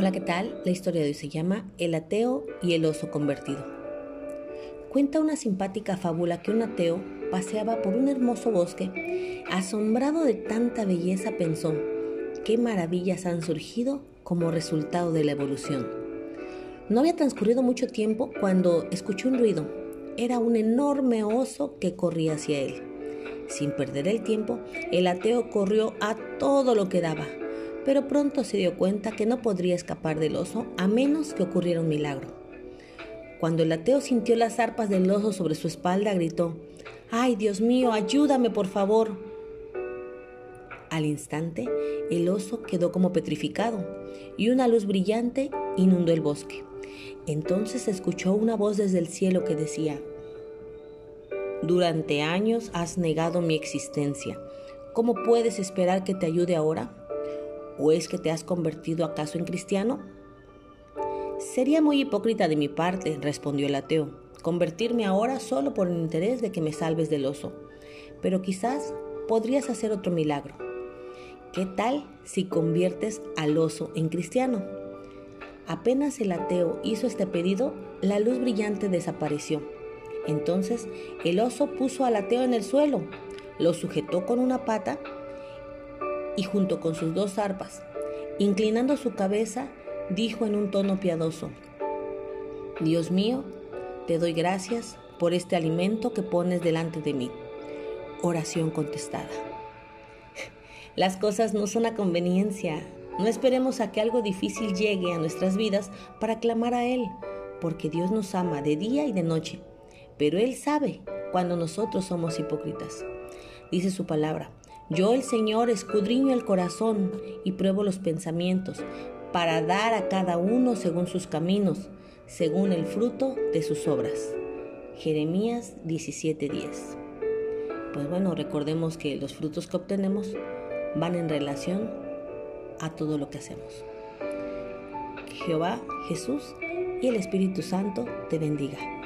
Hola, ¿qué tal? La historia de hoy se llama El ateo y el oso convertido. Cuenta una simpática fábula que un ateo paseaba por un hermoso bosque. Asombrado de tanta belleza pensó, qué maravillas han surgido como resultado de la evolución. No había transcurrido mucho tiempo cuando escuchó un ruido. Era un enorme oso que corría hacia él. Sin perder el tiempo, el ateo corrió a todo lo que daba pero pronto se dio cuenta que no podría escapar del oso a menos que ocurriera un milagro. Cuando el ateo sintió las arpas del oso sobre su espalda, gritó, ¡Ay, Dios mío, ayúdame, por favor! Al instante, el oso quedó como petrificado y una luz brillante inundó el bosque. Entonces escuchó una voz desde el cielo que decía, Durante años has negado mi existencia. ¿Cómo puedes esperar que te ayude ahora? ¿O es que te has convertido acaso en cristiano? Sería muy hipócrita de mi parte, respondió el ateo, convertirme ahora solo por el interés de que me salves del oso. Pero quizás podrías hacer otro milagro. ¿Qué tal si conviertes al oso en cristiano? Apenas el ateo hizo este pedido, la luz brillante desapareció. Entonces el oso puso al ateo en el suelo, lo sujetó con una pata y junto con sus dos arpas, inclinando su cabeza, dijo en un tono piadoso, Dios mío, te doy gracias por este alimento que pones delante de mí. Oración contestada. Las cosas no son a conveniencia. No esperemos a que algo difícil llegue a nuestras vidas para clamar a Él, porque Dios nos ama de día y de noche, pero Él sabe cuando nosotros somos hipócritas. Dice su palabra, yo el Señor escudriño el corazón y pruebo los pensamientos para dar a cada uno según sus caminos, según el fruto de sus obras. Jeremías 17:10. Pues bueno, recordemos que los frutos que obtenemos van en relación a todo lo que hacemos. Jehová, Jesús y el Espíritu Santo te bendiga.